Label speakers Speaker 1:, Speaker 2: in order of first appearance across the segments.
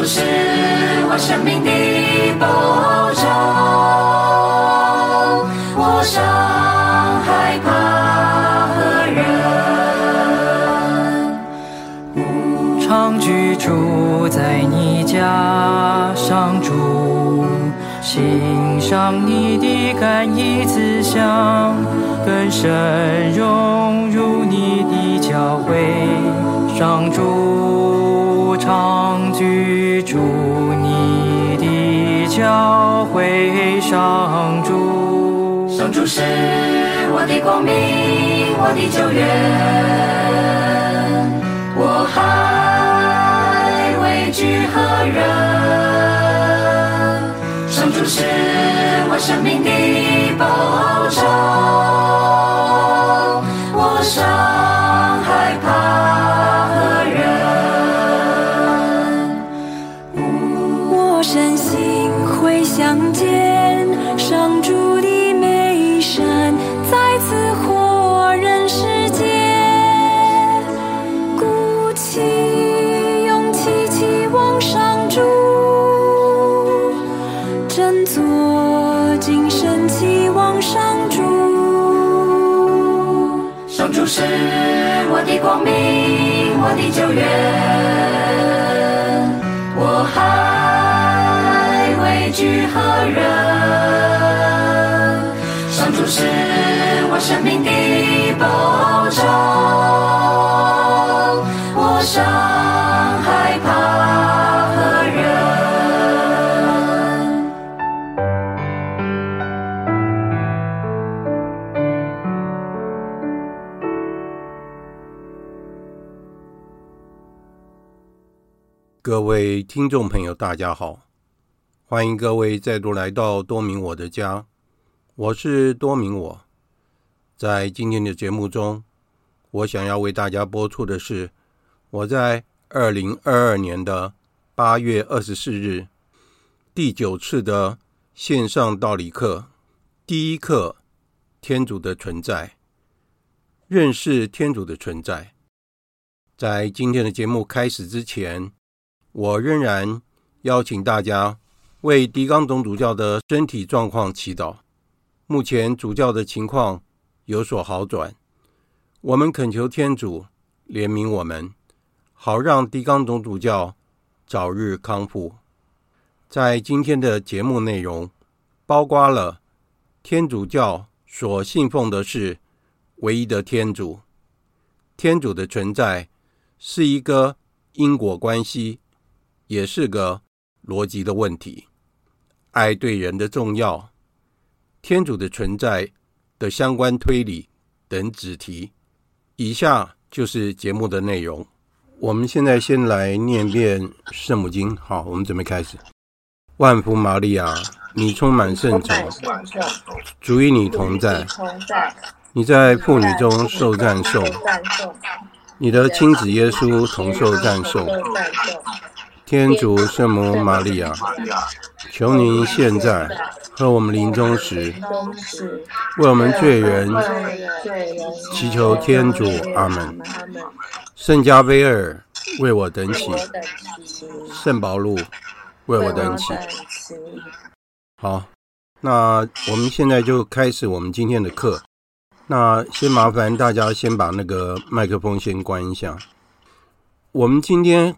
Speaker 1: 主是我生命的保障，我尚害怕何人？
Speaker 2: 常居住在
Speaker 3: 你家，上住。欣赏你的甘义慈祥，更深融入你的教会，上主上主。
Speaker 1: 上主是我的光明，我的救援，我还畏惧何人？上主是我生命的保障，我
Speaker 2: 上
Speaker 1: 我
Speaker 4: 各位听众朋友，大家好，欢迎各位再度来到多明我的家，我是多明我。在今天的节目中，我想要为大家播出的是我在二零二二年的八月二十四日第九次的线上道理课，第一课：天主的存在，认识天主的存在。在今天的节目开始之前，我仍然邀请大家为狄刚总主教的身体状况祈祷。目前主教的情况有所好转，我们恳求天主怜悯我们，好让狄刚总主教早日康复。在今天的节目内容，包括了天主教所信奉的是唯一的天主，天主的存在是一个因果关系。也是个逻辑的问题，爱对人的重要，天主的存在的相关推理等子题。以下就是节目的内容。我们现在先来念遍圣母经。好，我们准备开始。万福玛利亚，你充满圣宠，主与你同在，你在妇女中受赞颂，你的亲子耶稣同受赞颂。天主圣母玛利亚，求您现在和我们临终时，为我们罪人祈求天主。阿门。圣加威尔为我等祈，圣保禄为我等祈。好，那我们现在就开始我们今天的课。那先麻烦大家先把那个麦克风先关一下。我们今天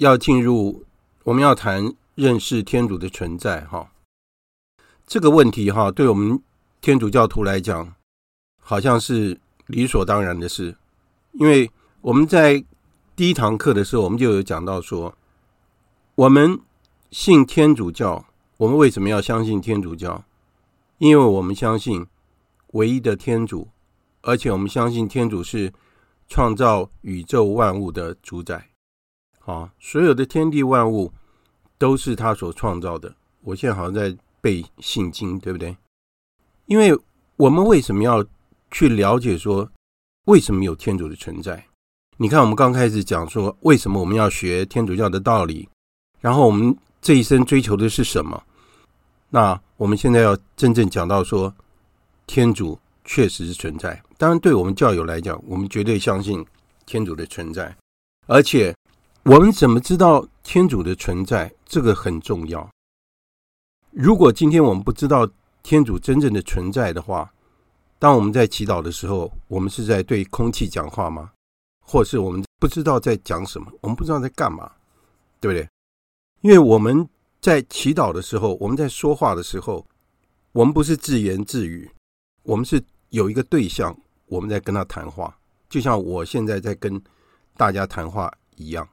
Speaker 4: 要进入，我们要谈认识天主的存在，哈，这个问题哈，对我们天主教徒来讲，好像是理所当然的事，因为我们在第一堂课的时候，我们就有讲到说，我们信天主教，我们为什么要相信天主教？因为我们相信。唯一的天主，而且我们相信天主是创造宇宙万物的主宰。啊，所有的天地万物都是他所创造的。我现在好像在背信经，对不对？因为我们为什么要去了解说为什么有天主的存在？你看，我们刚开始讲说为什么我们要学天主教的道理，然后我们这一生追求的是什么？那我们现在要真正讲到说。天主确实是存在，当然，对我们教友来讲，我们绝对相信天主的存在。而且，我们怎么知道天主的存在？这个很重要。如果今天我们不知道天主真正的存在的话，当我们在祈祷的时候，我们是在对空气讲话吗？或是我们不知道在讲什么？我们不知道在干嘛，对不对？因为我们在祈祷的时候，我们在说话的时候，我们不是自言自语。我们是有一个对象，我们在跟他谈话，就像我现在在跟大家谈话一样。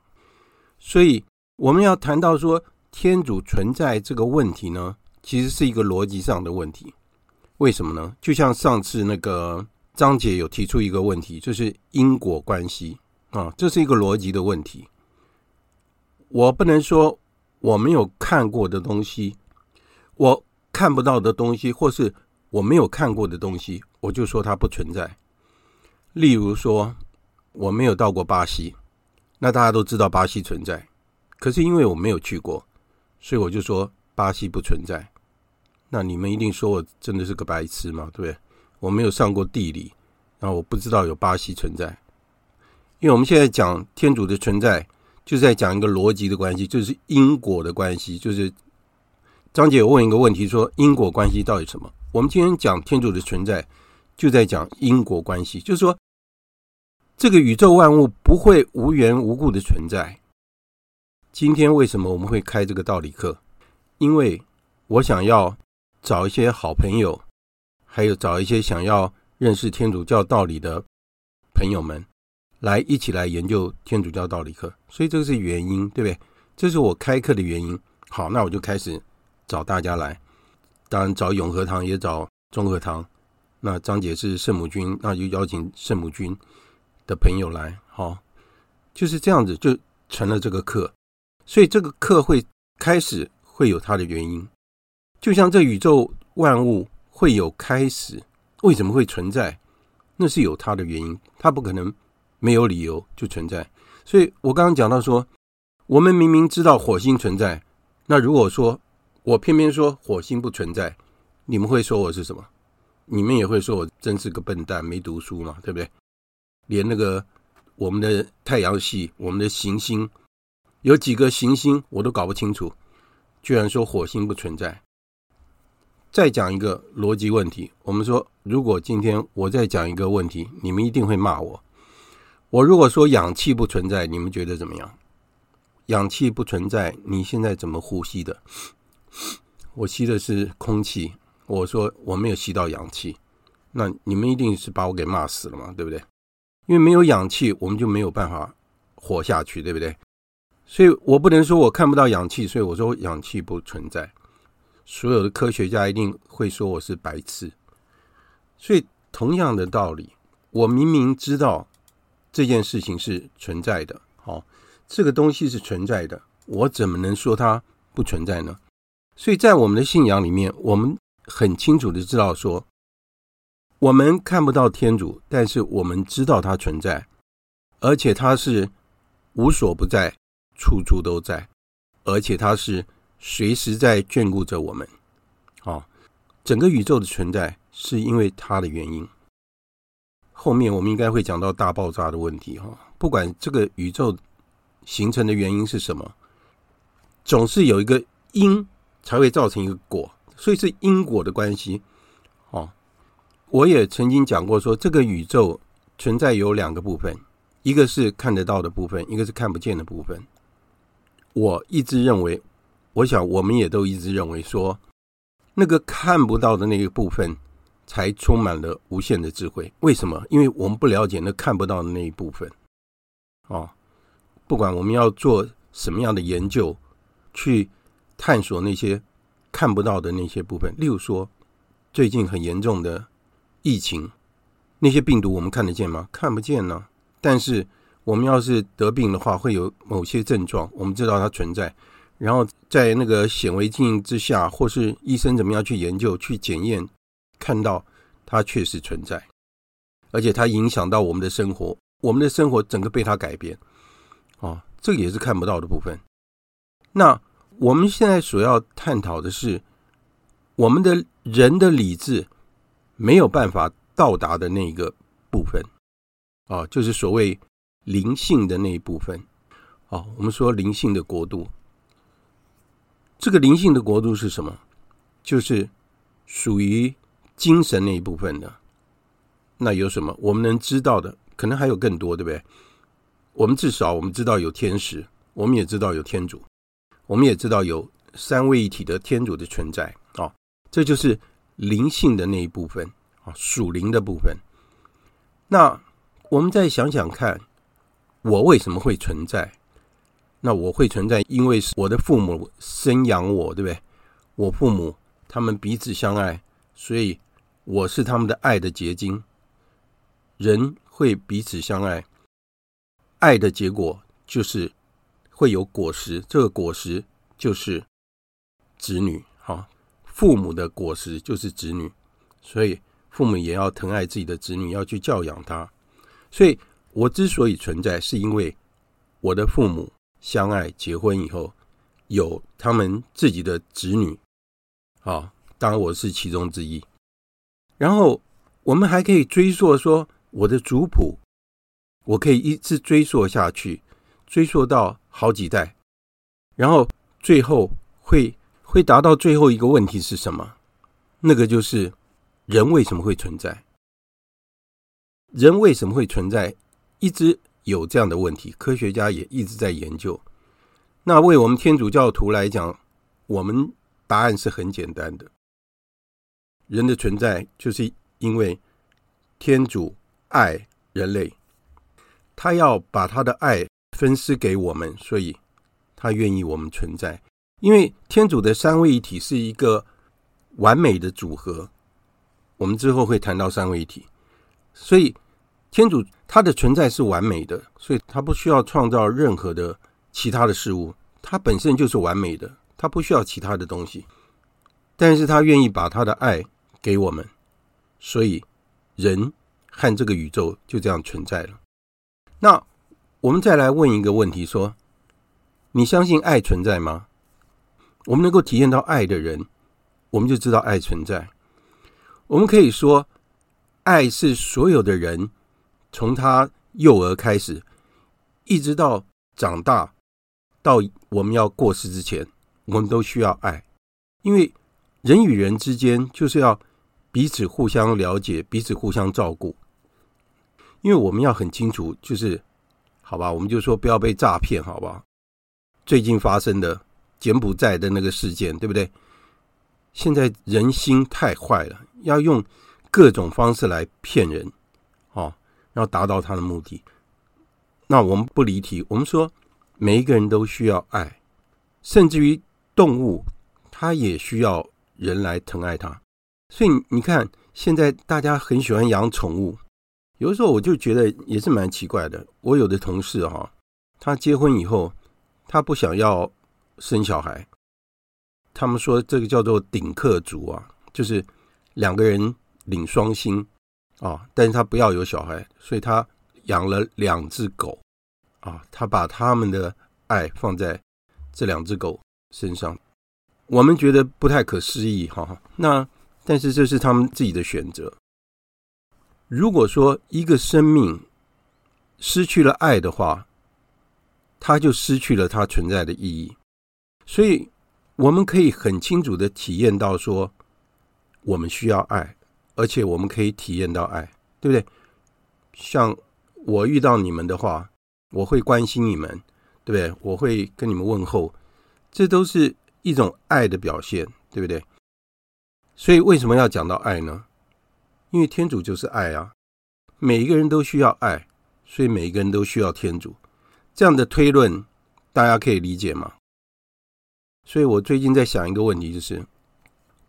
Speaker 4: 所以我们要谈到说天主存在这个问题呢，其实是一个逻辑上的问题。为什么呢？就像上次那个张姐有提出一个问题，就是因果关系啊，这是一个逻辑的问题。我不能说我没有看过的东西，我看不到的东西，或是。我没有看过的东西，我就说它不存在。例如说，我没有到过巴西，那大家都知道巴西存在。可是因为我没有去过，所以我就说巴西不存在。那你们一定说我真的是个白痴嘛？对不对？我没有上过地理，然后我不知道有巴西存在。因为我们现在讲天主的存在，就是在讲一个逻辑的关系，就是因果的关系。就是张姐问一个问题，说因果关系到底什么？我们今天讲天主的存在，就在讲因果关系，就是说，这个宇宙万物不会无缘无故的存在。今天为什么我们会开这个道理课？因为我想要找一些好朋友，还有找一些想要认识天主教道理的朋友们，来一起来研究天主教道理课。所以这个是原因，对不对？这是我开课的原因。好，那我就开始找大家来。当然找永和堂也找中和堂，那张姐是圣母军，那就邀请圣母军的朋友来，好，就是这样子就成了这个课，所以这个课会开始会有它的原因，就像这宇宙万物会有开始，为什么会存在？那是有它的原因，它不可能没有理由就存在。所以我刚刚讲到说，我们明明知道火星存在，那如果说。我偏偏说火星不存在，你们会说我是什么？你们也会说我真是个笨蛋，没读书嘛，对不对？连那个我们的太阳系，我们的行星有几个行星我都搞不清楚，居然说火星不存在。再讲一个逻辑问题，我们说，如果今天我再讲一个问题，你们一定会骂我。我如果说氧气不存在，你们觉得怎么样？氧气不存在，你现在怎么呼吸的？我吸的是空气，我说我没有吸到氧气，那你们一定是把我给骂死了嘛，对不对？因为没有氧气，我们就没有办法活下去，对不对？所以我不能说我看不到氧气，所以我说氧气不存在。所有的科学家一定会说我是白痴。所以同样的道理，我明明知道这件事情是存在的，好，这个东西是存在的，我怎么能说它不存在呢？所以在我们的信仰里面，我们很清楚的知道说，我们看不到天主，但是我们知道他存在，而且他是无所不在，处处都在。而且它是随时在眷顾着我们。啊，整个宇宙的存在是因为它的原因。后面我们应该会讲到大爆炸的问题哈。不管这个宇宙形成的原因是什么，总是有一个因才会造成一个果，所以是因果的关系。我也曾经讲过说，这个宇宙存在有两个部分，一个是看得到的部分，一个是看不见的部分。我一直认为，我想我们也都一直认为说，那个看不到的那个部分才充满了无限的智慧。为什么？因为我们不了解那看不到的那一部分。哦，不管我们要做什么样的研究，去探索那些看不到的那些部分，例如说。最近很严重的疫情，那些病毒我们看得见吗？看不见呢。但是我们要是得病的话，会有某些症状，我们知道它存在。然后在那个显微镜之下，或是医生怎么样去研究、去检验，看到它确实存在，而且它影响到我们的生活，我们的生活整个被它改变。哦，这个也是看不到的部分。那我们现在所要探讨的是。我们的人的理智没有办法到达的那个部分，啊，就是所谓灵性的那一部分，啊，我们说灵性的国度，这个灵性的国度是什么？就是属于精神那一部分的。那有什么？我们能知道的，可能还有更多，对不对？我们至少我们知道有天使，我们也知道有天主，我们也知道有三位一体的天主的存在，啊。这就是灵性的那一部分啊，属灵的部分。那我们再想想看，我为什么会存在？那我会存在，因为是我的父母生养我，对不对？我父母他们彼此相爱，所以我是他们的爱的结晶。人会彼此相爱，爱的结果就是会有果实，这个果实就是子女。哈。父母的果实就是子女，所以父母也要疼爱自己的子女，要去教养他。所以我之所以存在，是因为我的父母相爱，结婚以后有他们自己的子女。啊，当然我是其中之一。然后我们还可以追溯说我的族谱，我可以一直追溯下去，追溯到好几代，然后最后会。会达到最后一个问题是什么？那个就是人为什么会存在？人为什么会存在？一直有这样的问题，科学家也一直在研究。那为我们天主教徒来讲，我们答案是很简单的：人的存在就是因为天主爱人类，他要把他的爱分施给我们，所以他愿意我们存在。因为天主的三位一体是一个完美的组合，我们之后会谈到三位一体，所以天主他的存在是完美的，所以他不需要创造任何的其他的事物，他本身就是完美的，他不需要其他的东西，但是他愿意把他的爱给我们，所以人和这个宇宙就这样存在了。那我们再来问一个问题：说，你相信爱存在吗？我们能够体验到爱的人，我们就知道爱存在。我们可以说，爱是所有的人从他幼儿开始，一直到长大，到我们要过世之前，我们都需要爱。因为人与人之间就是要彼此互相了解，彼此互相照顾。因为我们要很清楚，就是好吧，我们就说不要被诈骗，好吧？最近发生的。柬埔寨的那个事件，对不对？现在人心太坏了，要用各种方式来骗人，哦，要达到他的目的。那我们不离题，我们说每一个人都需要爱，甚至于动物，它也需要人来疼爱它。所以你看，现在大家很喜欢养宠物，有的时候我就觉得也是蛮奇怪的。我有的同事哈，他结婚以后，他不想要。生小孩，他们说这个叫做顶客族啊，就是两个人领双薪啊，但是他不要有小孩，所以他养了两只狗啊，他把他们的爱放在这两只狗身上。我们觉得不太可思议，哈。那但是这是他们自己的选择。如果说一个生命失去了爱的话，它就失去了它存在的意义。所以我们可以很清楚的体验到说，我们需要爱，而且我们可以体验到爱，对不对？像我遇到你们的话，我会关心你们，对不对？我会跟你们问候，这都是。一种爱的表现，对不对？所以为什么要讲到爱呢？因为天主就是爱啊，每一个人都需要爱，所以每一个人都需要天主。这样的推论，大家可以理解吗？所以我最近在想一个问题，就是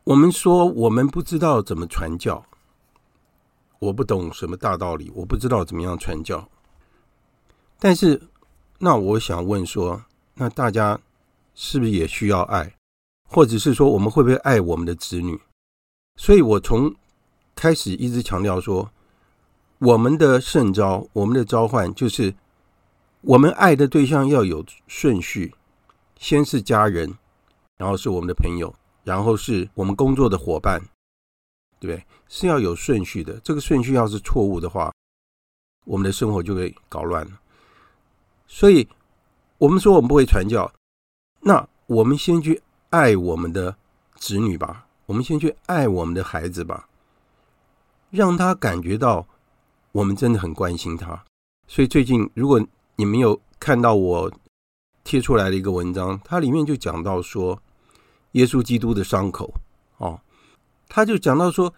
Speaker 4: 我们说我们不知道怎么传教，我不懂什么大道理，我不知道怎么样传教。但是，那我想问说，那大家。是不是也需要爱，或者是说我们会不会爱我们的子女？所以我从开始一直强调说，我们的圣召，我们的召唤，就是我们爱的对象要有顺序，先是家人，然后是我们的朋友，然后是我们工作的伙伴，对不对？是要有顺序的。这个顺序要是错误的话，我们的生活就会搞乱了。所以，我们说我们不会传教。那我们先去爱我们的子女吧，我们先去爱我们的孩子吧，让他感觉到我们真的很关心他。所以最近，如果你没有看到我贴出来的一个文章，它里面就讲到说，耶稣基督的伤口哦，他就讲到说，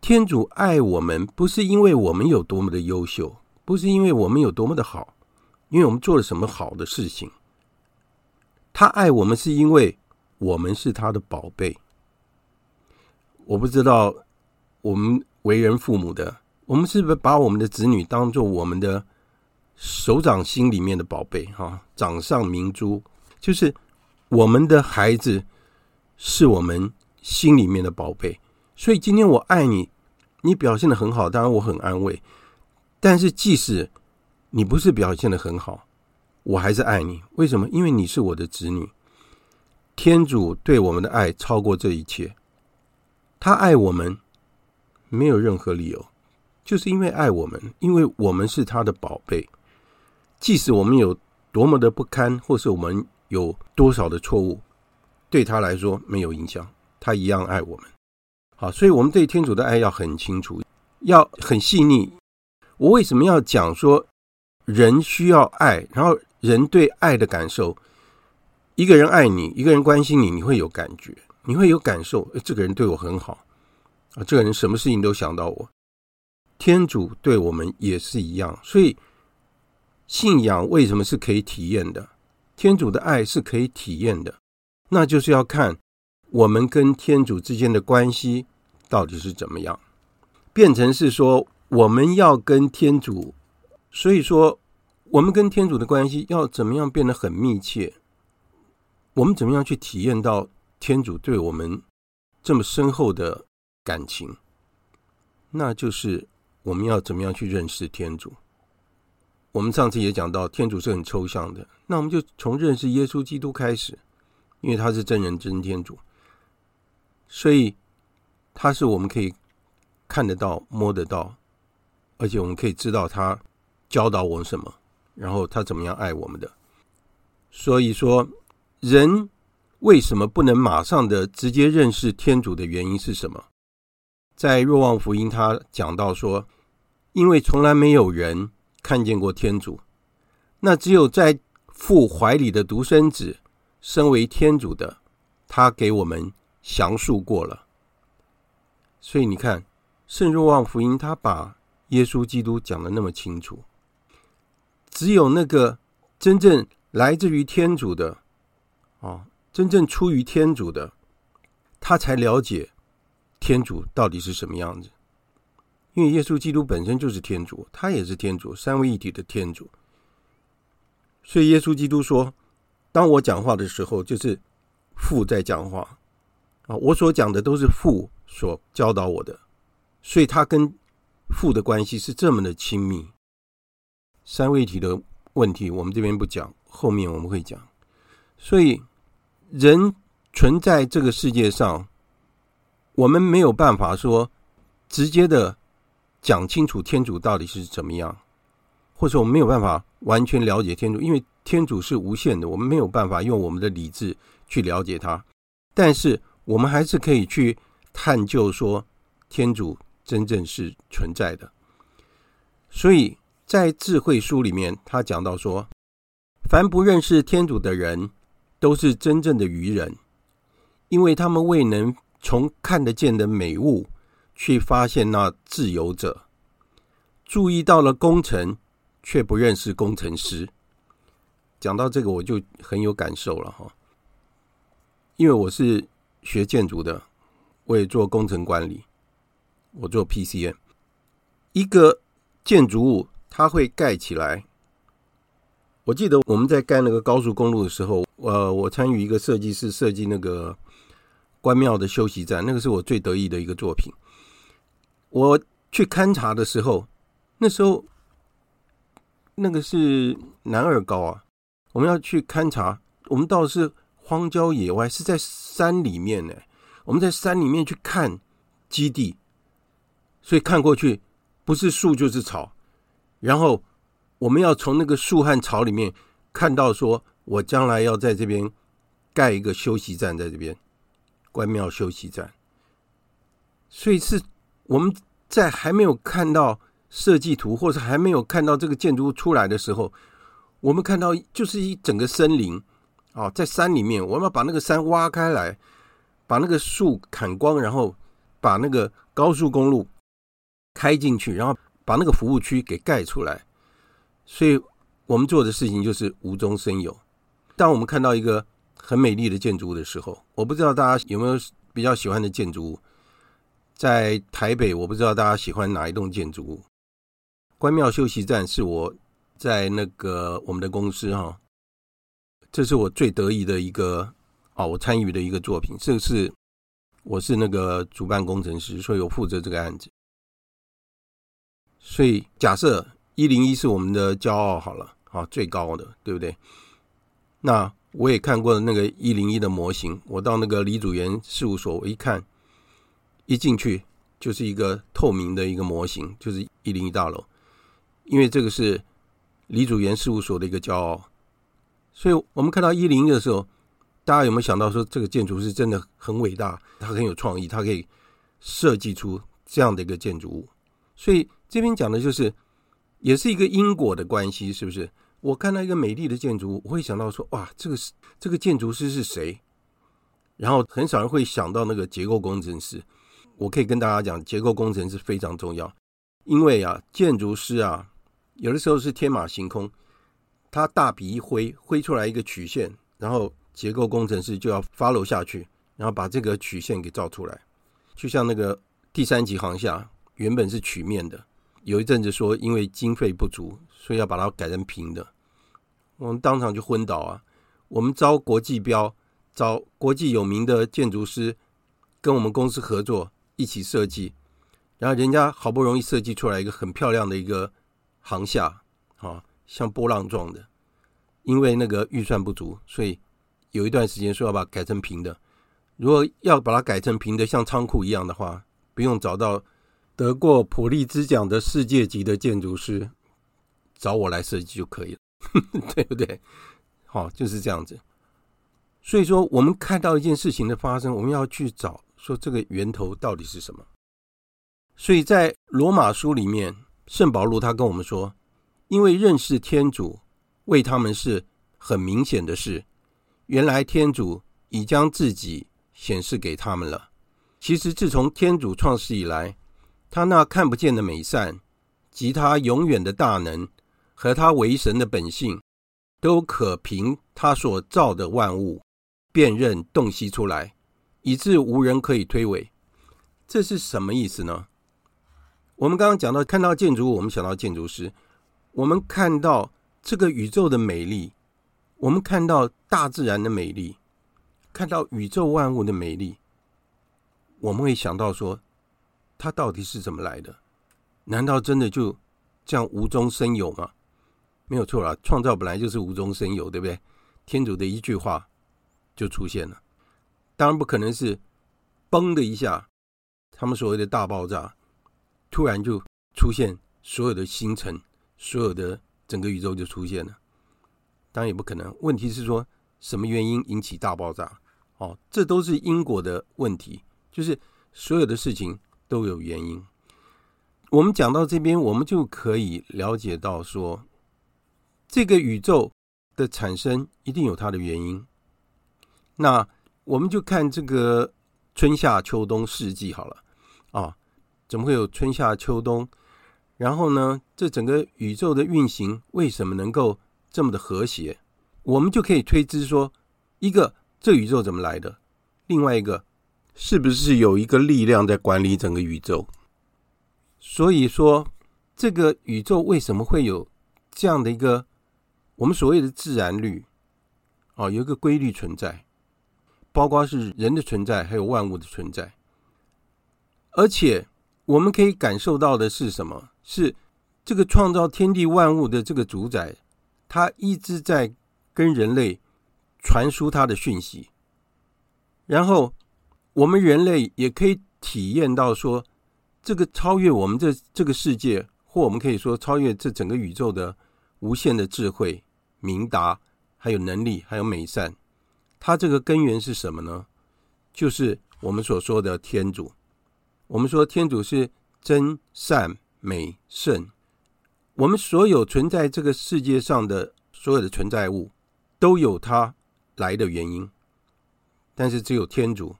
Speaker 4: 天主爱我们不是因为我们有多么的优秀，不是因为我们有多么的好，因为我们做了什么好的事情。他爱我们是因为我们是他的宝贝。我不知道我们为人父母的，我们是不是把我们的子女当做我们的手掌心里面的宝贝？哈，掌上明珠，就是我们的孩子是我们心里面的宝贝。所以今天我爱你，你表现的很好，当然我很安慰。但是即使你不是表现的很好，我还是爱你，为什么？因为你是我的子女。天主对我们的爱超过这一切，他爱我们没有任何理由，就是因为爱我们，因为我们是他的宝贝。即使我们有多么的不堪，或是我们有多少的错误，对他来说没有影响，他一样爱我们。好，所以我们对天主的爱要很清楚，要很细腻。我为什么要讲说人需要爱，然后？人对爱的感受，一个人爱你，一个人关心你，你会有感觉，你会有感受。这个人对我很好啊，这个人什么事情都想到我。天主对我们也是一样，所以信仰为什么是可以体验的？天主的爱是可以体验的，那就是要看我们跟天主之间的关系到底是怎么样，变成是说我们要跟天主，所以说。我们跟天主的关系要怎么样变得很密切？我们怎么样去体验到天主对我们这么深厚的感情？那就是我们要怎么样去认识天主？我们上次也讲到，天主是很抽象的，那我们就从认识耶稣基督开始，因为他是真人真天主，所以他是我们可以看得到、摸得到，而且我们可以知道他教导我们什么。然后他怎么样爱我们的？所以说，人为什么不能马上的直接认识天主的原因是什么？在若望福音，他讲到说，因为从来没有人看见过天主，那只有在父怀里的独生子，身为天主的，他给我们详述过了。所以你看，圣若望福音他把耶稣基督讲的那么清楚。只有那个真正来自于天主的，哦，真正出于天主的，他才了解天主到底是什么样子。因为耶稣基督本身就是天主，他也是天主，三位一体的天主。所以耶稣基督说：“当我讲话的时候，就是父在讲话啊，我所讲的都是父所教导我的。”所以他跟父的关系是这么的亲密。三位一体的问题，我们这边不讲，后面我们会讲。所以人存在这个世界上，我们没有办法说直接的讲清楚天主到底是怎么样，或者我们没有办法完全了解天主，因为天主是无限的，我们没有办法用我们的理智去了解他。但是我们还是可以去探究说天主真正是存在的。所以在智慧书里面，他讲到说，凡不认识天主的人，都是真正的愚人，因为他们未能。从看得见的美物去发现那自由者，注意到了工程，却不认识工程师。讲到这个，我就很有感受了哈，因为我是学建筑的，我也做工程管理，我做 PCM。一个建筑物它会盖起来，我记得我们在盖那个高速公路的时候，呃，我参与一个设计师设计那个。关庙的休息站，那个是我最得意的一个作品。我去勘察的时候，那时候那个是南二高啊，我们要去勘察。我们到是荒郊野外，是在山里面呢。我们在山里面去看基地，所以看过去不是树就是草。然后我们要从那个树和草里面看到，说我将来要在这边盖一个休息站，在这边。关庙休息站，所以是我们在还没有看到设计图，或者还没有看到这个建筑物出来的时候，我们看到就是一整个森林啊，在山里面，我们要把那个山挖开来，把那个树砍光，然后把那个高速公路开进去，然后把那个服务区给盖出来。所以我们做的事情就是无中生有。当我们看到一个。很美丽的建筑物的时候，我不知道大家有没有比较喜欢的建筑物。在台北，我不知道大家喜欢哪一栋建筑物。关庙休息站是我在那个我们的公司哈，这是我最得意的一个啊，我参与的一个作品。这个是我是那个主办工程师，所以我负责这个案子。所以假设一零一是我们的骄傲好了，啊，最高的，对不对？那我也看过那个一零一的模型，我到那个李祖源事务所，我一看，一进去就是一个透明的一个模型，就是一零一大楼，因为这个是李祖原事务所的一个骄傲，所以我们看到一零一的时候，大家有没有想到说这个建筑是真的很伟大，它很有创意，它可以设计出这样的一个建筑物，所以这边讲的就是也是一个因果的关系，是不是？我看到一个美丽的建筑物，我会想到说：“哇，这个是这个建筑师是谁？”然后很少人会想到那个结构工程师。我可以跟大家讲，结构工程师非常重要，因为啊，建筑师啊，有的时候是天马行空，他大笔一挥，挥出来一个曲线，然后结构工程师就要 follow 下去，然后把这个曲线给造出来。就像那个第三级航厦，原本是曲面的。有一阵子说，因为经费不足，所以要把它改成平的。我们当场就昏倒啊！我们招国际标，找国际有名的建筑师跟我们公司合作一起设计，然后人家好不容易设计出来一个很漂亮的一个航厦，啊，像波浪状的。因为那个预算不足，所以有一段时间说要把它改成平的。如果要把它改成平的，像仓库一样的话，不用找到。得过普利兹奖的世界级的建筑师，找我来设计就可以了，对不对？好，就是这样子。所以说，我们看到一件事情的发生，我们要去找说这个源头到底是什么。所以在罗马书里面，圣保禄他跟我们说，因为认识天主为他们是很明显的事，原来天主已将自己显示给他们了。其实自从天主创世以来，他那看不见的美善，及他永远的大能和他为神的本性，都可凭他所造的万物辨认洞悉出来，以致无人可以推诿。这是什么意思呢？我们刚刚讲到，看到建筑物，我们想到建筑师；我们看到这个宇宙的美丽，我们看到大自然的美丽，看到宇宙万物的美丽，我们会想到说。它到底是怎么来的？难道真的就这样无中生有吗？没有错啦，创造本来就是无中生有，对不对？天主的一句话就出现了。当然不可能是嘣的一下，他们所谓的大爆炸，突然就出现所有的星辰，所有的整个宇宙就出现了。当然也不可能。问题是说什么原因引起大爆炸？哦，这都是因果的问题，就是所有的事情都有原因。我们讲到这边，我们就可以了解到说，这个宇宙的产生一定有它的原因。那我们就看这个春夏秋冬四季好了啊，怎么会有春夏秋冬？然后呢，这整个宇宙的运行为什么能够这么的和谐？我们就可以推知说，一个。这宇宙怎么来的？另外一个，是不是有一个力量在管理整个宇宙？所以说，这个宇宙为什么会有这样的一个我们所谓的自然律？啊，有一个规律存在，包括是人的存在，还有万物的存在。而且，我们可以感受到的是什么？是这个创造天地万物的这个主宰，他一直在跟人类。传输他的讯息，然后我们人类也可以体验到说，这个超越我们这这个世界，或我们可以说超越这整个宇宙的无限的智慧、明达，还有能力，还有美善。它这个根源是什么呢？就是我们所说的天主。我们说天主是真善美圣，我们所有存在这个世界上的所有的存在物，都有它。来的原因，但是只有天主，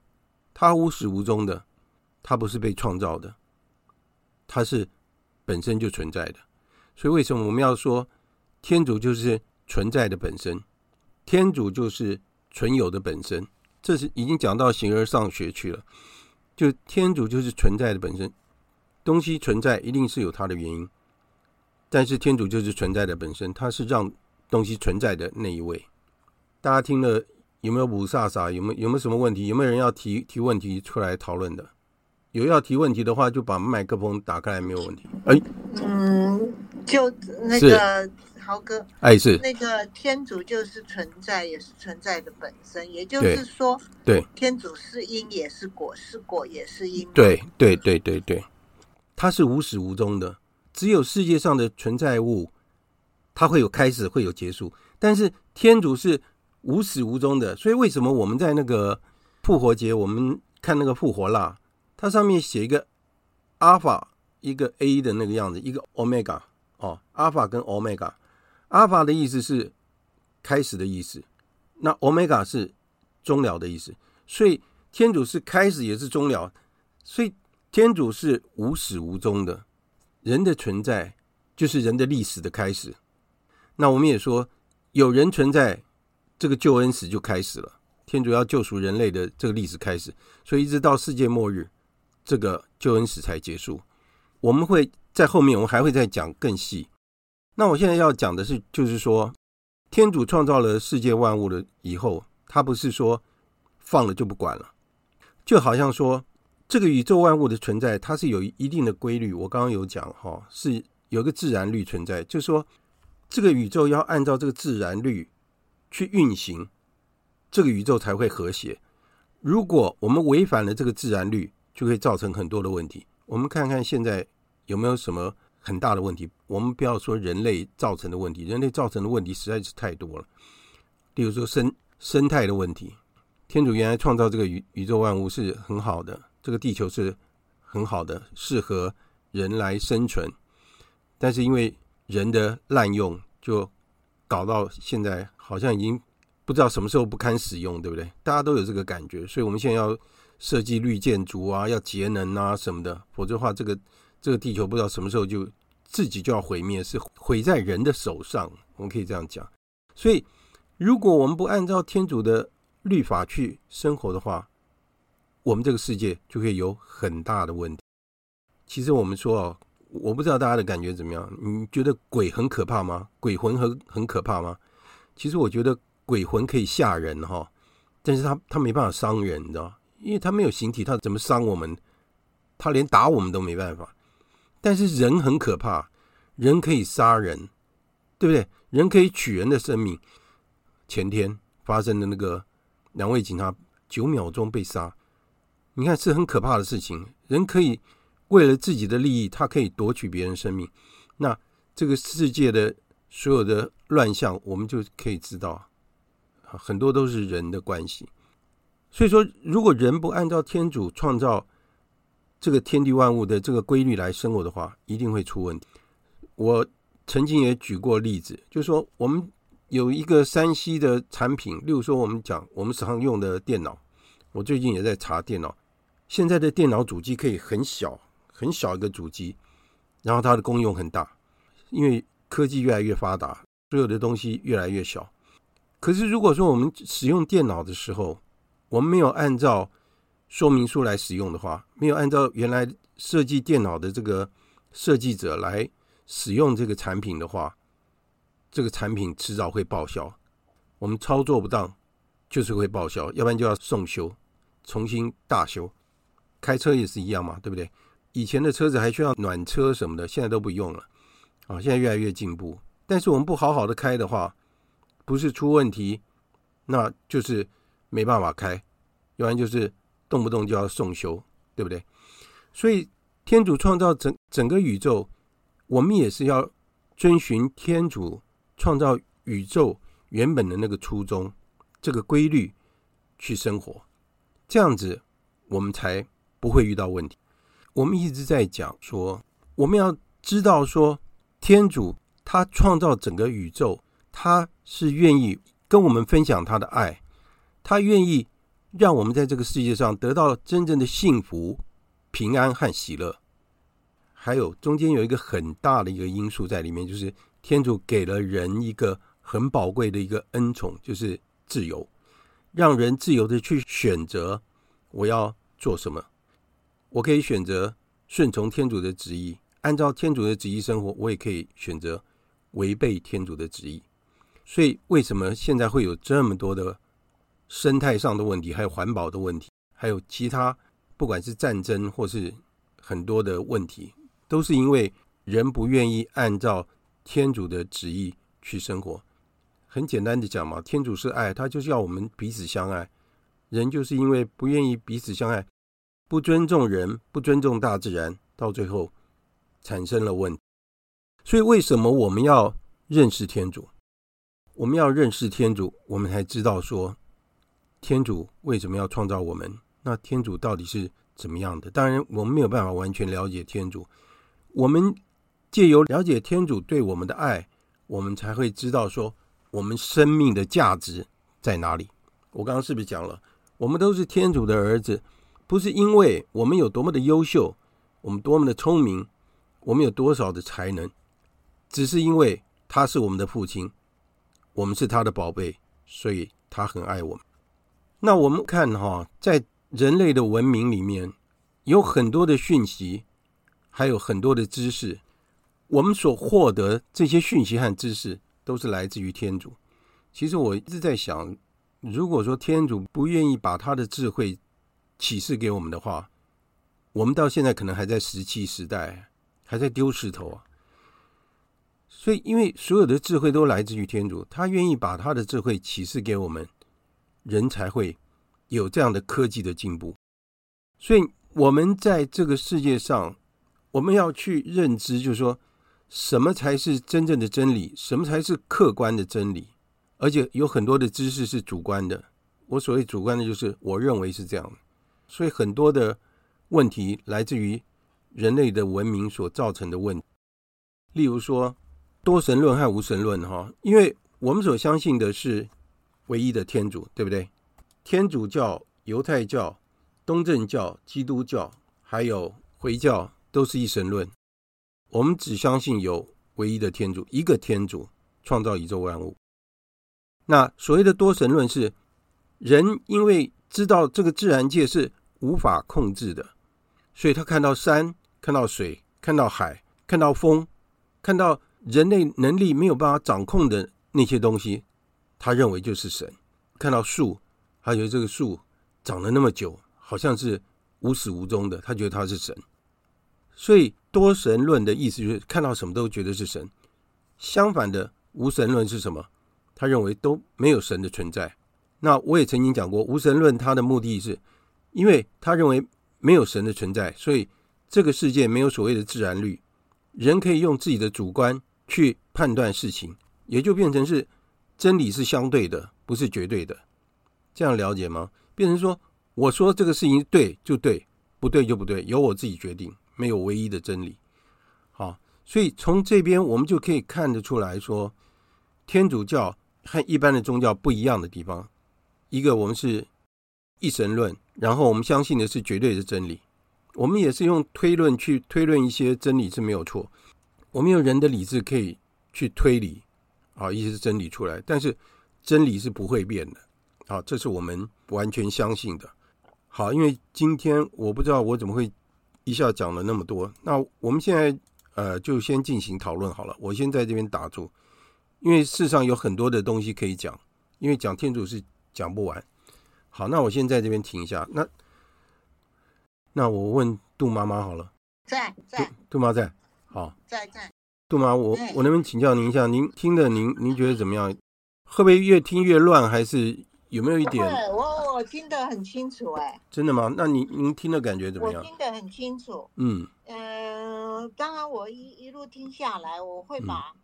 Speaker 4: 他无始无终的，他不是被创造的，他是本身就存在的。所以为什么我们要说天主就是存在的本身？天主就是存有的本身。这是已经讲到形而上学去了。就天主就是存在的本身，东西存在一定是有它的原因，但是天主就是存在的本身，它是让东西存在的那一位。大家听了有没有五煞煞？有没有有没有什么问题？有没有人要提提问题出来讨论的？有要提问题的话，就把麦克风打开来，没有问题。哎，
Speaker 5: 嗯，就那个豪哥，
Speaker 4: 哎是
Speaker 5: 那个天主就是存在，也是存在的本身，也就是说，
Speaker 4: 对，
Speaker 5: 天主是因也是果，是果也是因。
Speaker 4: 对对对对对，它是无始无终的，只有世界上的存在物，它会有开始，会有结束，但是天主是。无始无终的，所以为什么我们在那个复活节，我们看那个复活蜡，它上面写一个阿尔法，一个 A 的那个样子，一个 Omega 哦，阿尔法跟 Omega，阿尔法的意思是开始的意思，那 Omega 是终了的意思，所以天主是开始也是终了，所以天主是无始无终的，人的存在就是人的历史的开始，那我们也说有人存在。这个救恩史就开始了，天主要救赎人类的这个历史开始，所以一直到世界末日，这个救恩史才结束。我们会在后面，我们还会再讲更细。那我现在要讲的是，就是说，天主创造了世界万物了以后，他不是说放了就不管了，就好像说这个宇宙万物的存在，它是有一定的规律。我刚刚有讲哈，是有个自然律存在，就是说这个宇宙要按照这个自然律。去运行，这个宇宙才会和谐。如果我们违反了这个自然律，就会造成很多的问题。我们看看现在有没有什么很大的问题？我们不要说人类造成的问题，人类造成的问题实在是太多了。例如说生生态的问题，天主原来创造这个宇宇宙万物是很好的，这个地球是很好的，适合人来生存。但是因为人的滥用，就搞到现在。好像已经不知道什么时候不堪使用，对不对？大家都有这个感觉，所以我们现在要设计绿建筑啊，要节能啊什么的，否则的话，这个这个地球不知道什么时候就自己就要毁灭，是毁在人的手上。我们可以这样讲。所以，如果我们不按照天主的律法去生活的话，我们这个世界就会有很大的问题。其实我们说哦，我不知道大家的感觉怎么样？你觉得鬼很可怕吗？鬼魂很很可怕吗？其实我觉得鬼魂可以吓人哈，但是他他没办法伤人，你知道，因为他没有形体，他怎么伤我们？他连打我们都没办法。但是人很可怕，人可以杀人，对不对？人可以取人的生命。前天发生的那个两位警察九秒钟被杀，你看是很可怕的事情。人可以为了自己的利益，他可以夺取别人生命。那这个世界的所有的乱象，我们就可以知道，很多都是人的关系。所以说，如果人不按照天主创造这个天地万物的这个规律来生活的话，一定会出问题。我曾经也举过例子，就是说我们。有一个山西的产品，例如说我们讲我们时常用的电脑，我最近也在查电脑。现在的电脑主机可以很小很小一个主机，然后它的功用很大，因为科技越来越发达，所有的东西越来越小。可是如果说我们使用电脑的时候，我们没有按照说明书来使用的话，没有按照原来设计电脑的这个设计者来使用这个产品的话，这个产品迟早会报销，我们操作不当，就是会报销，要不然就要送修，重新大修。开车也是一样嘛，对不对？以前的车子还需要暖车什么的，现在都不用了，啊，现在越来越进步。但是我们不好好的开的话，不是出问题，那就是没办法开，要不然就是动不动就要送修，对不对？所以天主创造整整个宇宙，我们也是要遵循天主。创造宇宙原本的那个初衷，这个规律去生活，这样子我们才不会遇到问题。我们一直在讲说，我们要知道说，天主他创造整个宇宙，他是愿意跟我们分享他的爱，他愿意让我们在这个世界上得到真正的幸福、平安和喜乐。还有中间有一个很大的一个因素在里面，就是。天主给了人一个很宝贵的一个恩宠，就是自由，让人自由的去选择我要做什么。我可以选择顺从天主的旨意，按照天主的旨意生活；我也可以选择违背天主的旨意。所以，为什么现在会有这么多的生态上的问题，还有环保的问题，还有其他不管是战争或是很多的问题，都是因为人不愿意按照。天主的旨意去生活，很简单的讲嘛，天主是爱，他就是要我们彼此相爱。人就是因为不愿意彼此相爱，不尊重人，不尊重大自然，到最后产生了问题。所以，为什么我们要认识天主？我们要认识天主，我们才知道说，天主为什么要创造我们？那天主到底是怎么样的？当然，我们没有办法完全了解天主，我们。借由了解天主对我们的爱，我们才会知道说我们生命的价值在哪里。我刚刚是不是讲了？我们都是天主的儿子，不是因为我们有多么的优秀，我们多么的聪明，我们有多少的才能，只是因为他是我们的父亲，我们是他的宝贝，所以他很爱我们。那我们看哈，在人类的文明里面，有很多的讯息，还有很多的知识。我们所获得这些讯息和知识，都是来自于天主。其实我一直在想，如果说天主不愿意把他的智慧启示给我们的话，我们到现在可能还在石器时代，还在丢石头啊。所以，因为所有的智慧都来自于天主，他愿意把他的智慧启示给我们，人才会有这样的科技的进步。所以，我们在这个世界上，我们要去认知，就是说。什么才是真正的真理？什么才是客观的真理？而且有很多的知识是主观的。我所谓主观的，就是我认为是这样。所以很多的问题来自于人类的文明所造成的问题。例如说多神论和无神论，哈，因为我们所相信的是唯一的天主，对不对？天主教、犹太教、东正教、基督教，还有回教，都是一神论。我们只相信有唯一的天主，一个天主创造宇宙万物。那所谓的多神论是人因为知道这个自然界是无法控制的，所以他看到山、看到水、看到海、看到风、看到人类能力没有办法掌控的那些东西，他认为就是神。看到树，他觉得这个树长了那么久，好像是无始无终的，他觉得他是神。所以多神论的意思就是看到什么都觉得是神，相反的无神论是什么？他认为都没有神的存在，那我也曾经讲过，无神论它的目的是，因为他认为没有神的存在，所以这个世界没有所谓的自然律，人可以用自己的主观去判断事情，也就变成是真理是相对的，不是绝对的。这样了解吗？变成说，我说这个事情对就对，不对就不对，由我自己决定，没有唯一的真理。好，所以从这边我们就可以看得出来说，天主教和一般的宗教不一样的地方，一个我们是一神论，然后我们相信的是绝对的真理，我们也是用推论去推论一些真理是没有错，我们用人的理智可以去推理啊一些真理出来，但是真理是不会变的。啊，这是我们完全相信的。好，因为今天我不知道我怎么会一下讲了那么多。那我们现在呃就先进行讨论好了。我先在这边打住，因为事实上有很多的东西可以讲，因为讲天主是讲不完。好，那我先在这边停一下。那那我问杜妈妈好了，
Speaker 5: 在在
Speaker 4: 杜，杜妈在，好，
Speaker 5: 在在。
Speaker 4: 杜妈，我我能不能请教您一下？您听的您您觉得怎么样？会不会越听越乱，还是？有没有一点？
Speaker 5: 对，我我听得很清楚，哎，
Speaker 4: 真的吗？那您您听的感觉怎么样？
Speaker 5: 我听得很清楚。
Speaker 4: 嗯
Speaker 5: 嗯、呃，当然我一一路听下来，我会把、嗯、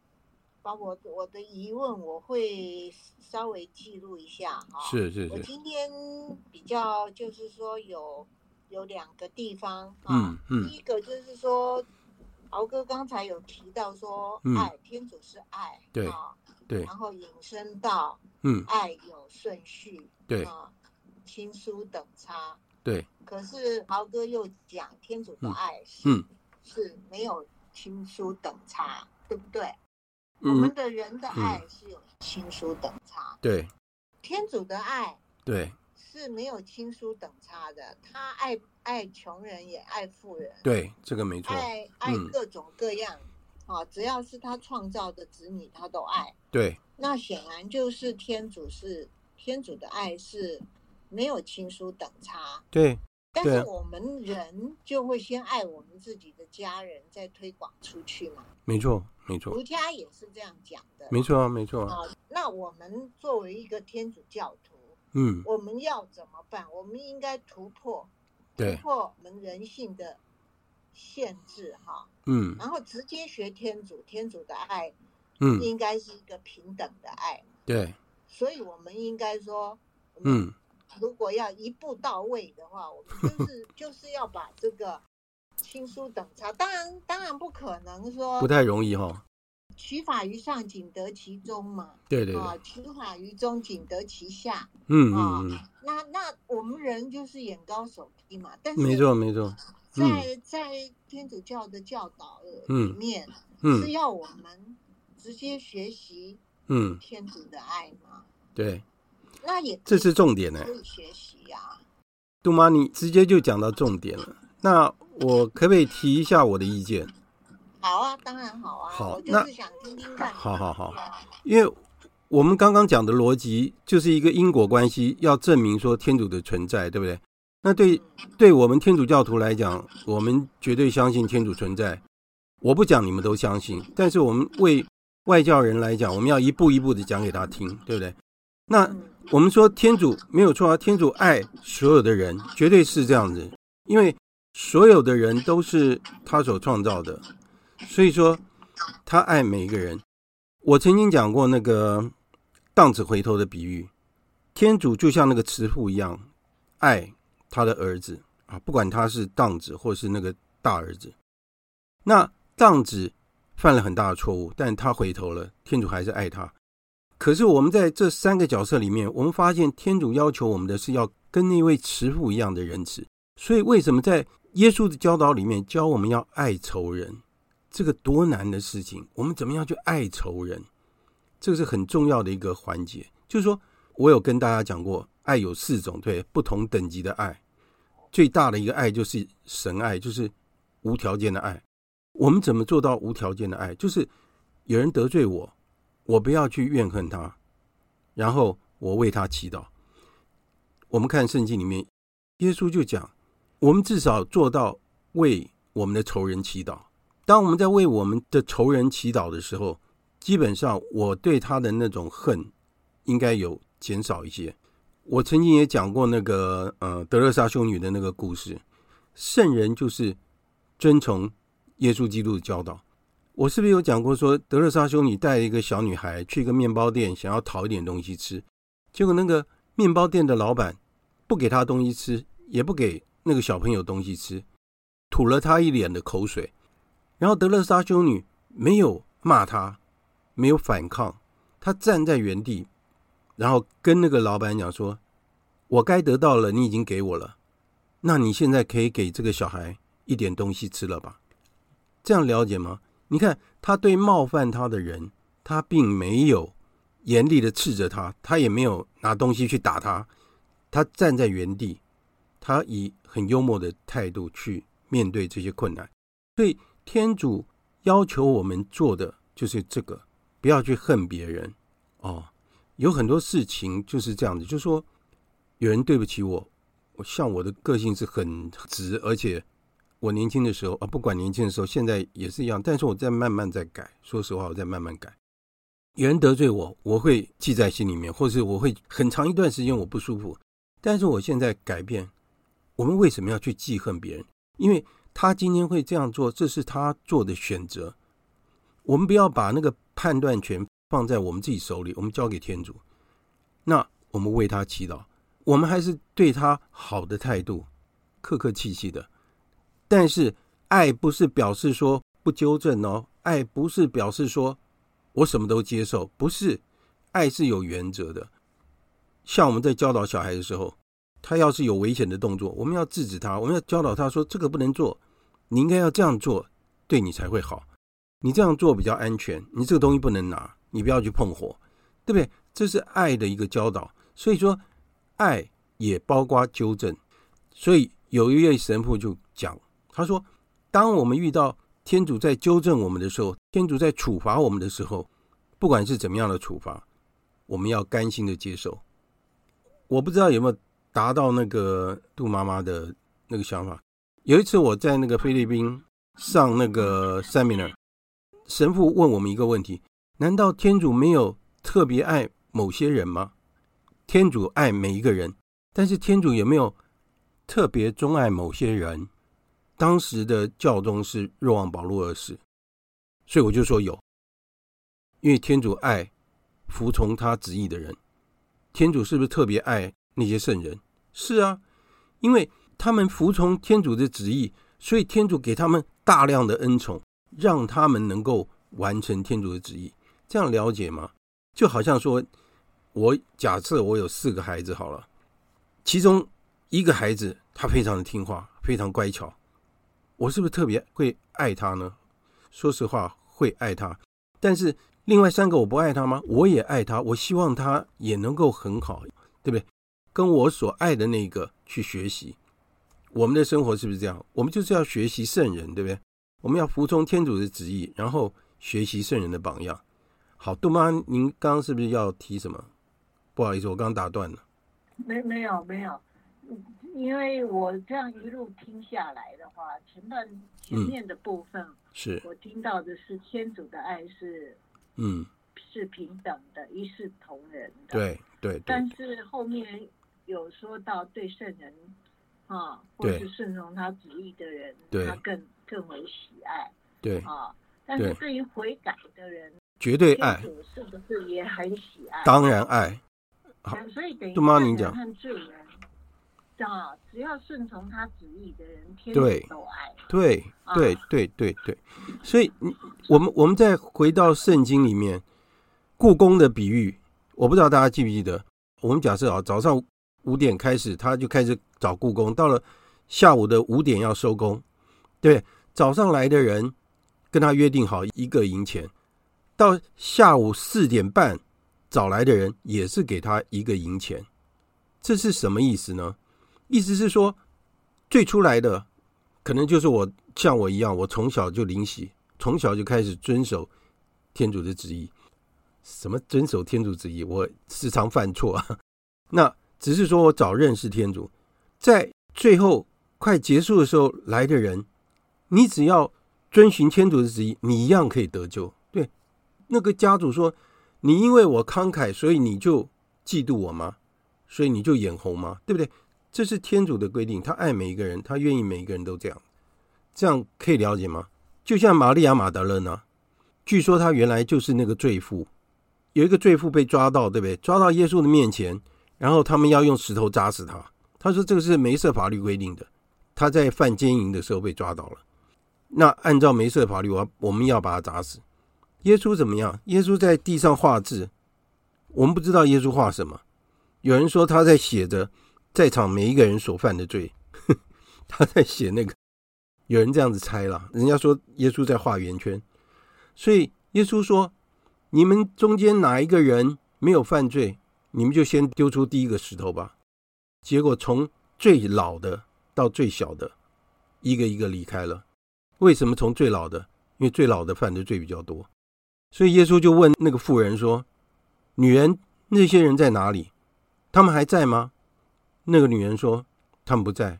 Speaker 5: 把我我的疑问，我会稍微记录一下哈。
Speaker 4: 是是是。
Speaker 5: 我今天比较就是说有有两个地方啊，
Speaker 4: 嗯嗯，
Speaker 5: 第一个就是说，敖哥刚才有提到说，
Speaker 4: 嗯、
Speaker 5: 爱天主是爱，
Speaker 4: 对。
Speaker 5: 啊
Speaker 4: 对，
Speaker 5: 然后引申到，
Speaker 4: 嗯，
Speaker 5: 爱有顺序，
Speaker 4: 对。
Speaker 5: 啊，亲疏等差，
Speaker 4: 对。
Speaker 5: 可是敖哥又讲天主的爱是，
Speaker 4: 嗯，
Speaker 5: 是没有亲疏等差，对不对？
Speaker 4: 嗯，
Speaker 5: 我们的人的爱是有亲疏等差，
Speaker 4: 对。
Speaker 5: 天主的爱，
Speaker 4: 对，
Speaker 5: 是没有亲疏等差的。他爱爱穷人也爱富人，
Speaker 4: 对，这个没错。
Speaker 5: 爱爱各种各样。啊，只要是他创造的子女，他都爱。
Speaker 4: 对，
Speaker 5: 那显然就是天主是天主的爱是没有亲疏等差。
Speaker 4: 对，
Speaker 5: 但是我们人就会先爱我们自己的家人，再推广出去嘛。
Speaker 4: 没错，没错。
Speaker 5: 儒家也是这样讲的。
Speaker 4: 没错啊，没错啊。
Speaker 5: 啊，那我们作为一个天主教徒，
Speaker 4: 嗯，
Speaker 5: 我们要怎么办？我们应该突破，
Speaker 4: 对，
Speaker 5: 突破我们人性的限制，哈。
Speaker 4: 嗯，
Speaker 5: 然后直接学天主，天主的爱，
Speaker 4: 嗯，
Speaker 5: 应该是一个平等的爱，
Speaker 4: 对，
Speaker 5: 所以我们应该说，
Speaker 4: 嗯，
Speaker 5: 如果要一步到位的话，我们就是 就是要把这个亲疏等差，当然当然不可能说
Speaker 4: 不太容易哈，
Speaker 5: 取法于上，仅得其中嘛，
Speaker 4: 对对对，
Speaker 5: 啊，取法于中，仅得其下，
Speaker 4: 嗯
Speaker 5: 啊，
Speaker 4: 嗯，
Speaker 5: 那那我们人就是眼高手低嘛，但是
Speaker 4: 没错没错。
Speaker 5: 在在天主教的教导里面，
Speaker 4: 嗯，
Speaker 5: 是要我们直接学习，
Speaker 4: 嗯，
Speaker 5: 天主的爱吗？
Speaker 4: 对，
Speaker 5: 那也
Speaker 4: 这是重点呢，
Speaker 5: 可以学习呀。
Speaker 4: 杜妈，你直接就讲到重点了。那我可不可以提一下我的意见？
Speaker 5: 好啊，当然好啊。
Speaker 4: 好，
Speaker 5: 我就是想听听看。
Speaker 4: 好好好，因为我们刚刚讲的逻辑就是一个因果关系，要证明说天主的存在，对不对？那对，对我们天主教徒来讲，我们绝对相信天主存在。我不讲你们都相信，但是我们为外教人来讲，我们要一步一步的讲给他听，对不对？那我们说天主没有错啊，天主爱所有的人，绝对是这样子，因为所有的人都是他所创造的，所以说他爱每一个人。我曾经讲过那个荡子回头的比喻，天主就像那个慈父一样爱。他的儿子啊，不管他是荡子或是那个大儿子，那荡子犯了很大的错误，但他回头了，天主还是爱他。可是我们在这三个角色里面，我们发现天主要求我们的是要跟那位慈父一样的仁慈。所以为什么在耶稣的教导里面教我们要爱仇人？这个多难的事情，我们怎么样去爱仇人？这个是很重要的一个环节。就是说我有跟大家讲过，爱有四种，对，不同等级的爱。最大的一个爱就是神爱，就是无条件的爱。我们怎么做到无条件的爱？就是有人得罪我，我不要去怨恨他，然后我为他祈祷。我们看圣经里面，耶稣就讲，我们至少做到为我们的仇人祈祷。当我们在为我们的仇人祈祷的时候，基本上我对他的那种恨应该有减少一些。我曾经也讲过那个呃德勒莎修女的那个故事，圣人就是遵从耶稣基督的教导。我是不是有讲过说德勒莎修女带一个小女孩去一个面包店，想要讨一点东西吃，结果那个面包店的老板不给她东西吃，也不给那个小朋友东西吃，吐了她一脸的口水。然后德勒莎修女没有骂他，没有反抗，她站在原地。然后跟那个老板讲说：“我该得到了，你已经给我了，那你现在可以给这个小孩一点东西吃了吧？这样了解吗？你看他对冒犯他的人，他并没有严厉的斥责他，他也没有拿东西去打他，他站在原地，他以很幽默的态度去面对这些困难。所以天主要求我们做的就是这个，不要去恨别人哦。”有很多事情就是这样子，就是说有人对不起我，像我的个性是很直，而且我年轻的时候啊，不管年轻的时候，现在也是一样。但是我在慢慢在改，说实话，我在慢慢改。有人得罪我，我会记在心里面，或是我会很长一段时间我不舒服。但是我现在改变，我们为什么要去记恨别人？因为他今天会这样做，这是他做的选择。我们不要把那个判断权。放在我们自己手里，我们交给天主。那我们为他祈祷，我们还是对他好的态度，客客气气的。但是爱不是表示说不纠正哦，爱不是表示说我什么都接受，不是。爱是有原则的。像我们在教导小孩的时候，他要是有危险的动作，我们要制止他，我们要教导他说这个不能做，你应该要这样做，对你才会好。你这样做比较安全，你这个东西不能拿。你不要去碰火，对不对？这是爱的一个教导。所以说，爱也包括纠正。所以有一位神父就讲，他说：“当我们遇到天主在纠正我们的时候，天主在处罚我们的时候，不管是怎么样的处罚，我们要甘心的接受。”我不知道有没有达到那个杜妈妈的那个想法。有一次我在那个菲律宾上那个 seminar，神父问我们一个问题。难道天主没有特别爱某些人吗？天主爱每一个人，但是天主有没有特别钟爱某些人？当时的教宗是若望保禄二世，所以我就说有，因为天主爱服从他旨意的人。天主是不是特别爱那些圣人？是啊，因为他们服从天主的旨意，所以天主给他们大量的恩宠，让他们能够完成天主的旨意。这样了解吗？就好像说，我假设我有四个孩子好了，其中一个孩子他非常的听话，非常乖巧，我是不是特别会爱他呢？说实话，会爱他。但是另外三个我不爱他吗？我也爱他，我希望他也能够很好，对不对？跟我所爱的那个去学习。我们的生活是不是这样？我们就是要学习圣人，对不对？我们要服从天主的旨意，然后学习圣人的榜样。好，杜妈，您刚刚是不是要提什么？不好意思，我刚刚打断了。
Speaker 5: 没没有没有，因为我这样一路听下来的话，前段前面的部分，嗯、是我听到的是天主的爱是，嗯，是平等的，一视同仁的。对对，对。但是后面有说到对圣人啊，或是顺从他旨意的人，对他更更为喜爱。对啊，但是对于悔改的人。
Speaker 4: 绝对爱，
Speaker 5: 是不是也很喜爱？
Speaker 4: 当然爱。好，
Speaker 5: 所以等于
Speaker 4: 杜妈您讲，
Speaker 5: 看罪人啊，只要顺从他旨意的人，天主都爱。
Speaker 4: 对对对对对，所以我们我们再回到圣经里面，故宫的比喻，我不知道大家记不记得？我们假设啊，早上五点开始，他就开始找雇工，到了下午的五点要收工，对，早上来的人跟他约定好一个银钱。到下午四点半，找来的人也是给他一个银钱，这是什么意思呢？意思是说，最初来的可能就是我，像我一样，我从小就灵洗，从小就开始遵守天主的旨意。什么遵守天主旨意？我时常犯错啊。那只是说我早认识天主，在最后快结束的时候来的人，你只要遵循天主的旨意，你一样可以得救。对那个家主说：“你因为我慷慨，所以你就嫉妒我吗？所以你就眼红吗？对不对？这是天主的规定，他爱每一个人，他愿意每一个人都这样，这样可以了解吗？就像玛利亚玛德勒呢，据说他原来就是那个罪妇，有一个罪妇被抓到，对不对？抓到耶稣的面前，然后他们要用石头砸死他。他说这个是梅瑟法律规定的，他在犯奸淫的时候被抓到了。那按照梅瑟法律，我我们要把他砸死。耶稣怎么样？耶稣在地上画字，我们不知道耶稣画什么。有人说他在写着在场每一个人所犯的罪，他在写那个。有人这样子猜了，人家说耶稣在画圆圈，所以耶稣说：“你们中间哪一个人没有犯罪，你们就先丢出第一个石头吧。”结果从最老的到最小的，一个一个离开了。为什么从最老的？因为最老的犯的罪比较多，所以耶稣就问那个妇人说：“女人，那些人在哪里？”他们还在吗？那个女人说：“他们不在。”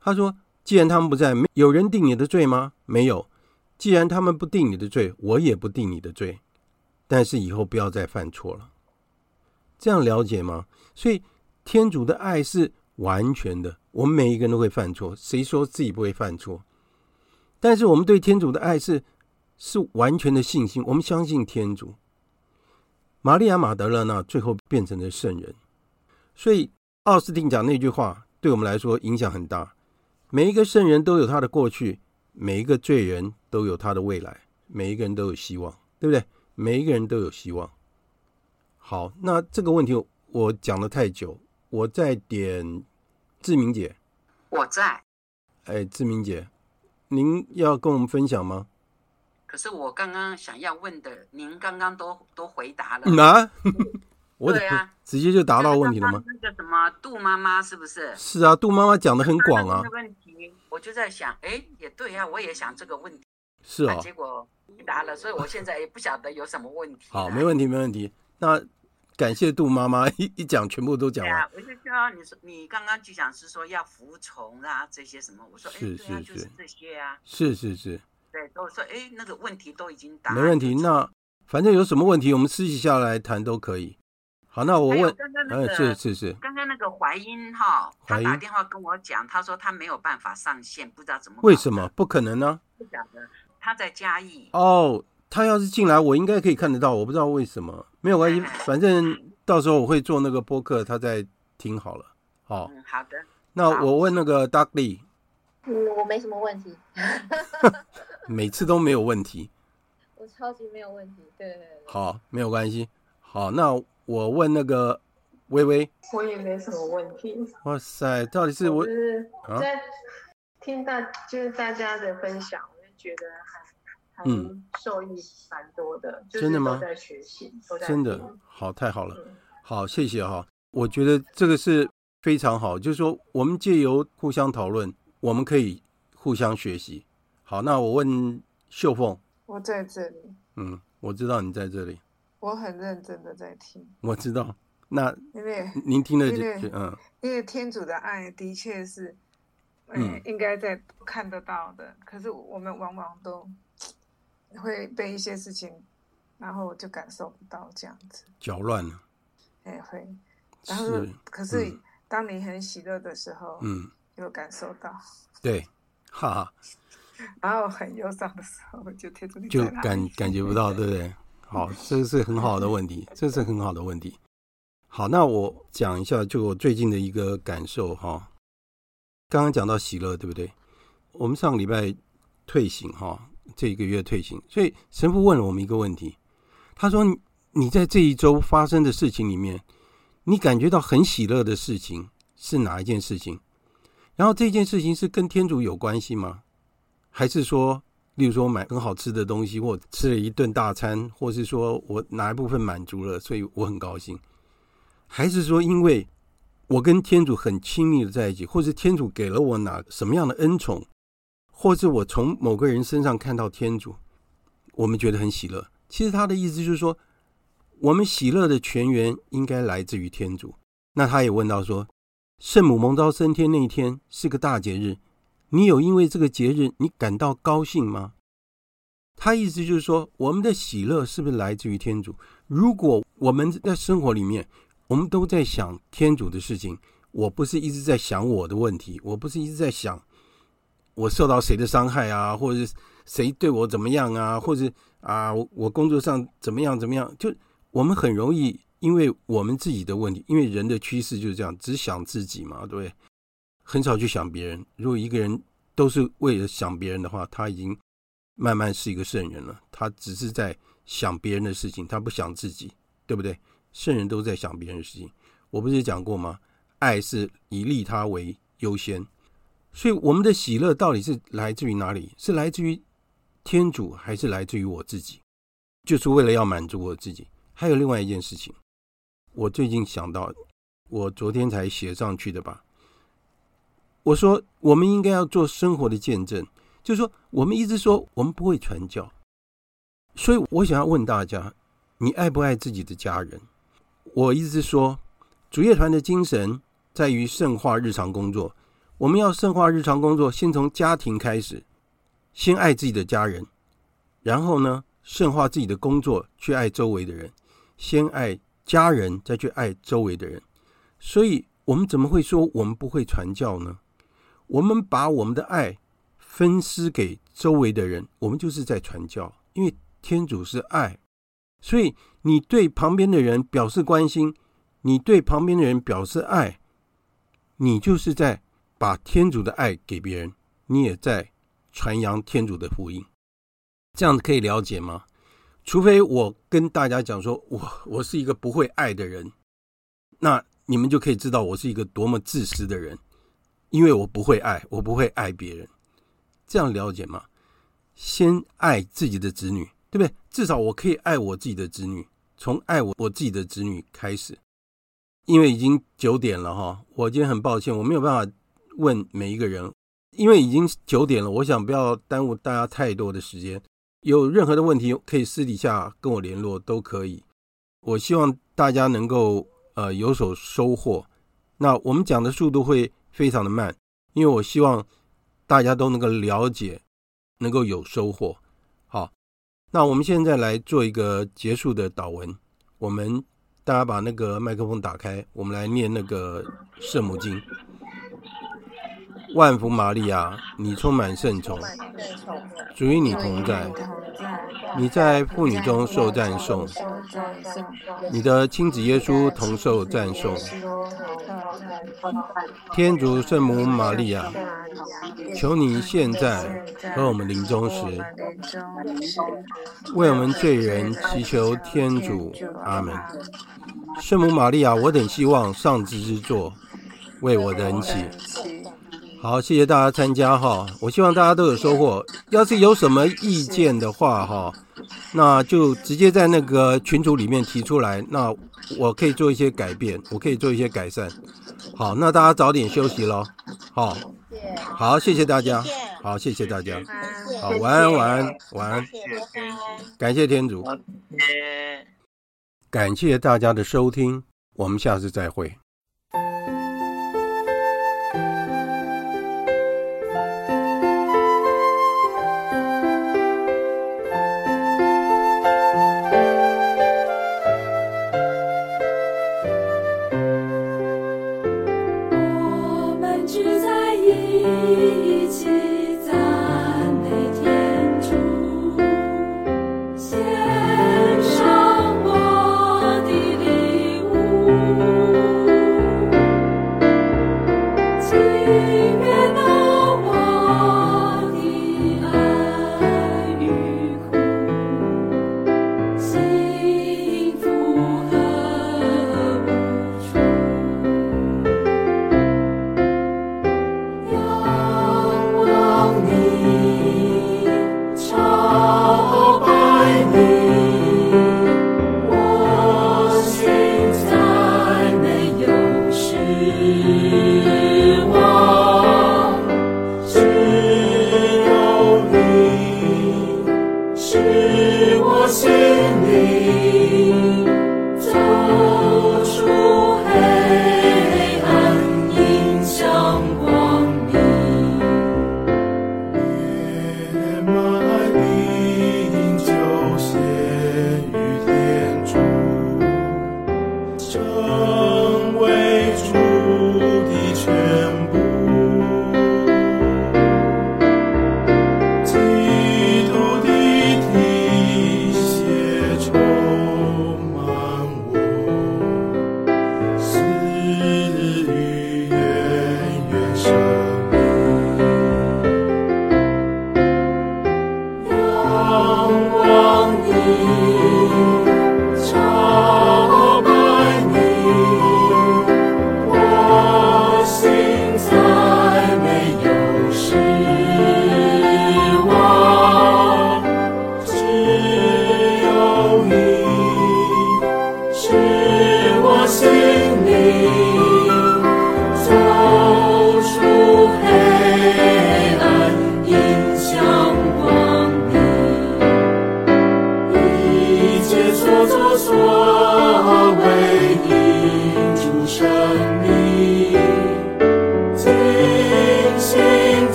Speaker 4: 他说：“既然他们不在，没有人定你的罪吗？没有。既然他们不定你的罪，我也不定你的罪。但是以后不要再犯错了。这样了解吗？所以天主的爱是完全的。我们每一个人都会犯错，谁说自己不会犯错？但是我们对天主的爱是是完全的信心，我们相信天主。玛利亚玛德勒纳最后变成了圣人。所以，奥斯定讲那句话对我们来说影响很大。每一个圣人都有他的过去，每一个罪人都有他的未来，每一个人都有希望，对不对？每一个人都有希望。好，那这个问题我讲的太久，我再点志明姐。
Speaker 6: 我在。
Speaker 4: 哎，志明姐，您要跟我们分享吗？
Speaker 6: 可是我刚刚想要问的，您刚刚都都回答了。
Speaker 4: 啊？我
Speaker 6: 对啊，
Speaker 4: 直接就答到问题了吗？
Speaker 6: 那个什么杜妈妈是不是？
Speaker 4: 是啊，杜妈妈讲的很广啊。
Speaker 6: 问题，我就在想，哎，也对啊，我也想这个问题。
Speaker 4: 是啊、哦，
Speaker 6: 结果回答了，所以我现在也不晓得有什么问题。
Speaker 4: 好，没问题，没问题。那感谢杜妈妈 一一讲，全部都讲完。
Speaker 6: 我就说你说你刚刚就讲是说要服从啊这些什么，我说哎，对啊，就是这些啊。
Speaker 4: 是是是。
Speaker 6: 对，都说哎，那个问题都已经答。
Speaker 4: 没问题，那反正有什么问题，我们私底下来谈都可以。好，那我问，
Speaker 6: 刚刚那个、
Speaker 4: 嗯，是是是，
Speaker 6: 刚刚那个怀英哈，他打电话跟我讲，他说他没有办法上线，不知道怎么。
Speaker 4: 为什么？不可能呢？
Speaker 6: 不晓得，他在嘉义。
Speaker 4: 哦，他要是进来，我应该可以看得到，我不知道为什么，没有关系，反正到时候我会做那个播客，他在听好了。好，
Speaker 6: 嗯，好的。
Speaker 4: 那我问那个 Dudley，
Speaker 7: 嗯，我没什么问题，
Speaker 4: 每次都没有问题，
Speaker 7: 我超级没有问题，对对对。
Speaker 4: 好，没有关系。好，那。我问那个微微，
Speaker 8: 我也没什么问题。
Speaker 4: 哇塞，到底是我，我
Speaker 8: 是在听大，啊、就是大家的分享，我就觉得还还受益蛮多的。嗯、
Speaker 4: 真的吗？
Speaker 8: 都在学习，
Speaker 4: 真的好，太好了，嗯、好，谢谢哈。我觉得这个是非常好，就是说我们借由互相讨论，我们可以互相学习。好，那我问秀凤，
Speaker 8: 我在这里。
Speaker 4: 嗯，我知道你在这里。
Speaker 8: 我很认真的在听，
Speaker 4: 我知道。那
Speaker 8: 因为
Speaker 4: 您听了就
Speaker 8: 嗯，因为天主的爱的确是，嗯，应该在看得到的。可是我们往往都会被一些事情，然后就感受不到这样子，
Speaker 4: 搅乱了。
Speaker 8: 哎，会。然后是，可是当你很喜乐的时候，嗯，有感受到。
Speaker 4: 对，哈哈。
Speaker 8: 然后很忧伤的时候，就贴着你
Speaker 4: 就感感觉不到，对不对？好，这个是很好的问题，这是很好的问题。好，那我讲一下，就我最近的一个感受哈。刚刚讲到喜乐，对不对？我们上个礼拜退行哈，这一个月退行，所以神父问了我们一个问题，他说：“你在这一周发生的事情里面，你感觉到很喜乐的事情是哪一件事情？然后这件事情是跟天主有关系吗？还是说？”例如说买很好吃的东西，或吃了一顿大餐，或是说我哪一部分满足了，所以我很高兴。还是说因为我跟天主很亲密的在一起，或是天主给了我哪什么样的恩宠，或是我从某个人身上看到天主，我们觉得很喜乐。其实他的意思就是说，我们喜乐的泉源应该来自于天主。那他也问到说，圣母蒙召升天那一天是个大节日。你有因为这个节日你感到高兴吗？他意思就是说，我们的喜乐是不是来自于天主？如果我们在生活里面，我们都在想天主的事情。我不是一直在想我的问题，我不是一直在想我受到谁的伤害啊，或者是谁对我怎么样啊，或者啊，我工作上怎么样怎么样？就我们很容易因为我们自己的问题，因为人的趋势就是这样，只想自己嘛，对不对？很少去想别人。如果一个人都是为了想别人的话，他已经慢慢是一个圣人了。他只是在想别人的事情，他不想自己，对不对？圣人都在想别人的事情。我不是讲过吗？爱是以利他为优先，所以我们的喜乐到底是来自于哪里？是来自于天主，还是来自于我自己？就是为了要满足我自己。还有另外一件事情，我最近想到，我昨天才写上去的吧。我说，我们应该要做生活的见证，就是说，我们一直说我们不会传教，所以我想要问大家，你爱不爱自己的家人？我一直说，主业团的精神。在于圣化日常工作，我们要圣化日常工作，先从家庭开始，先爱自己的家人，然后呢，圣化自己的工作，去爱周围的人，先爱家人，再去爱周围的人。所以，我们怎么会说我们不会传教呢？我们把我们的爱分施给周围的人，我们就是在传教。因为天主是爱，所以你对旁边的人表示关心，你对旁边的人表示爱。你就是在把天主的爱给别人，你也在传扬天主的福音，这样子可以了解吗？除非我跟大家讲说，我我是一个不会爱的人，那你们就可以知道我是一个多么自私的人，因为我不会爱，我不会爱别人，这样了解吗？先爱自己的子女，对不对？至少我可以爱我自己的子女，从爱我我自己的子女开始。因为已经九点了哈，我今天很抱歉，我没有办法问每一个人，因为已经九点了，我想不要耽误大家太多的时间。有任何的问题可以私底下跟我联络，都可以。我希望大家能够呃有所收获。那我们讲的速度会非常的慢，因为我希望大家都能够了解，能够有收获。好，那我们现在来做一个结束的祷文，我们。大家把那个麦克风打开，我们来念那个圣母经。万福玛利亚，你充满圣宠，主与你同在，你在妇女中受赞颂，你的亲子耶稣同受赞颂。天主圣母玛利亚，求你现在和我们临终时，为我们罪人祈求天主。阿门。圣母玛利亚，我等希望上智之座，为我等祈。好，谢谢大家参加哈，我希望大家都有收获。要是有什么意见的话哈，那就直接在那个群组里面提出来，那我可以做一些改变，我可以做一些改善。好，那大家早点休息喽。好，好，谢谢大家。好，谢谢大家。好，晚安，晚安，晚安。感谢天主。感谢大家的收听，我们下次再
Speaker 1: 会。